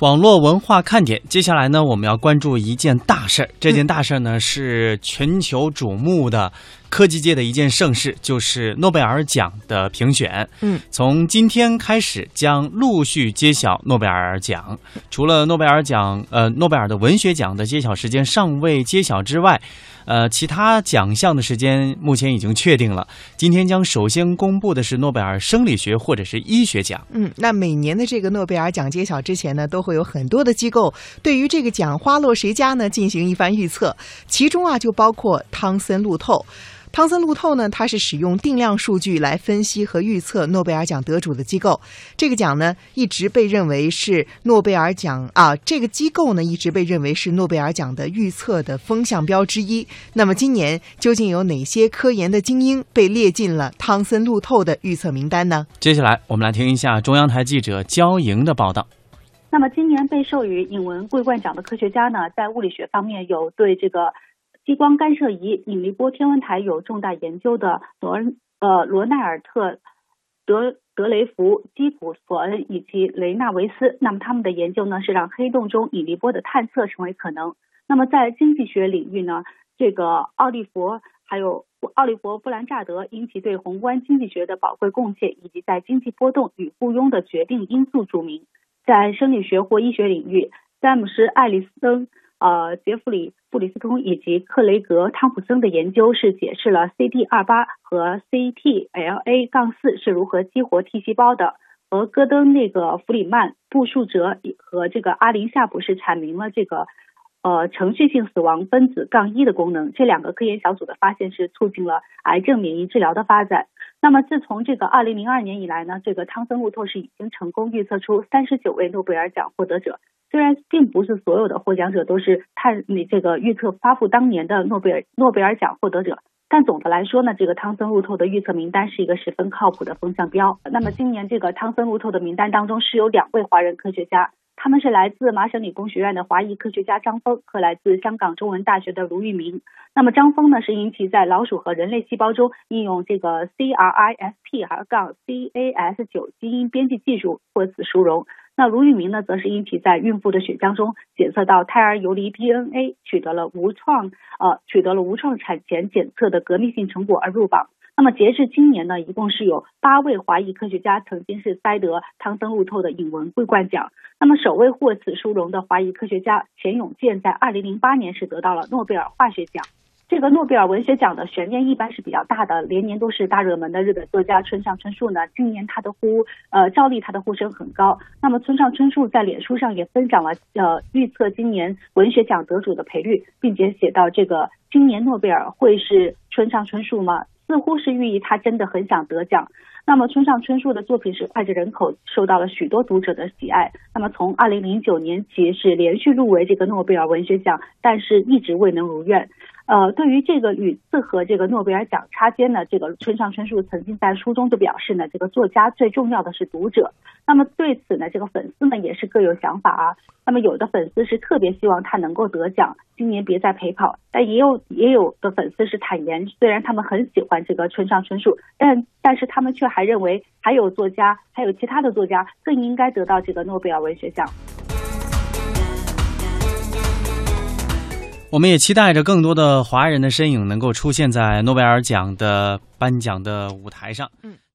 网络文化看点，接下来呢，我们要关注一件大事儿。这件大事儿呢，是全球瞩目的科技界的一件盛事，就是诺贝尔奖的评选。嗯，从今天开始将陆续揭晓诺贝尔奖。除了诺贝尔奖，呃，诺贝尔的文学奖的揭晓时间尚未揭晓之外，呃，其他奖项的时间目前已经确定了。今天将首先公布的是诺贝尔生理学或者是医学奖。嗯，那每年的这个诺贝尔奖揭晓之前呢，都会有很多的机构对于这个奖花落谁家呢进行一番预测，其中啊就包括汤森路透。汤森路透呢，它是使用定量数据来分析和预测诺贝尔奖得主的机构。这个奖呢，一直被认为是诺贝尔奖啊，这个机构呢，一直被认为是诺贝尔奖的预测的风向标之一。那么今年究竟有哪些科研的精英被列进了汤森路透的预测名单呢？接下来我们来听一下中央台记者焦莹的报道。那么今年被授予引文桂冠奖的科学家呢，在物理学方面有对这个。激光干涉仪引力波天文台有重大研究的罗恩呃罗奈尔特德德雷福基普索恩以及雷纳维斯，那么他们的研究呢是让黑洞中引力波的探测成为可能。那么在经济学领域呢，这个奥利弗还有奥利弗布兰扎德因其对宏观经济学的宝贵贡献，以及在经济波动与雇佣的决定因素著名。在生理学或医学领域，詹姆斯爱丽森。呃，杰弗里布里斯通以及克雷格汤普森的研究是解释了 CT 二八和 CTLA 杠四是如何激活 T 细胞的，而戈登那个弗里曼布树哲和这个阿林夏普是阐明了这个呃程序性死亡分子杠一的功能。这两个科研小组的发现是促进了癌症免疫治疗的发展。那么自从这个二零零二年以来呢，这个汤森路透是已经成功预测出三十九位诺贝尔奖获得者。虽然并不是所有的获奖者都是探你这个预测发布当年的诺贝尔诺贝尔奖获得者，但总的来说呢，这个汤森路透的预测名单是一个十分靠谱的风向标。那么今年这个汤森路透的名单当中是有两位华人科学家，他们是来自麻省理工学院的华裔科学家张峰和来自香港中文大学的卢玉明。那么张峰呢是因其在老鼠和人类细胞中应用这个 CRISPR- 杠 Cas 九基因编辑技术获此殊荣。那卢玉明呢，则是因其在孕妇的血浆中检测到胎儿游离 DNA，取得了无创呃取得了无创产前检测的革命性成果而入榜。那么截至今年呢，一共是有八位华裔科学家曾经是摘得汤森路透的引文桂冠奖。那么首位获此殊荣的华裔科学家钱永健，在二零零八年是得到了诺贝尔化学奖。这个诺贝尔文学奖的悬念一般是比较大的，连年都是大热门的日本作家村上春树呢，今年他的呼呃照例他的呼声很高。那么村上春树在脸书上也分享了呃预测今年文学奖得主的赔率，并且写到这个今年诺贝尔会是村上春树吗？似乎是寓意他真的很想得奖。那么村上春树的作品是脍炙人口，受到了许多读者的喜爱。那么从二零零九年起是连续入围这个诺贝尔文学奖，但是一直未能如愿。呃，对于这个屡次和这个诺贝尔奖插肩呢，这个村上春树曾经在书中就表示呢，这个作家最重要的是读者。那么对此呢，这个粉丝们也是各有想法啊。那么有的粉丝是特别希望他能够得奖，今年别再陪跑。但也有也有的粉丝是坦言，虽然他们很喜欢这个村上春树，但但是他们却还认为还有作家，还有其他的作家更应该得到这个诺贝尔文学奖。我们也期待着更多的华人的身影能够出现在诺贝尔奖的颁奖的舞台上。嗯。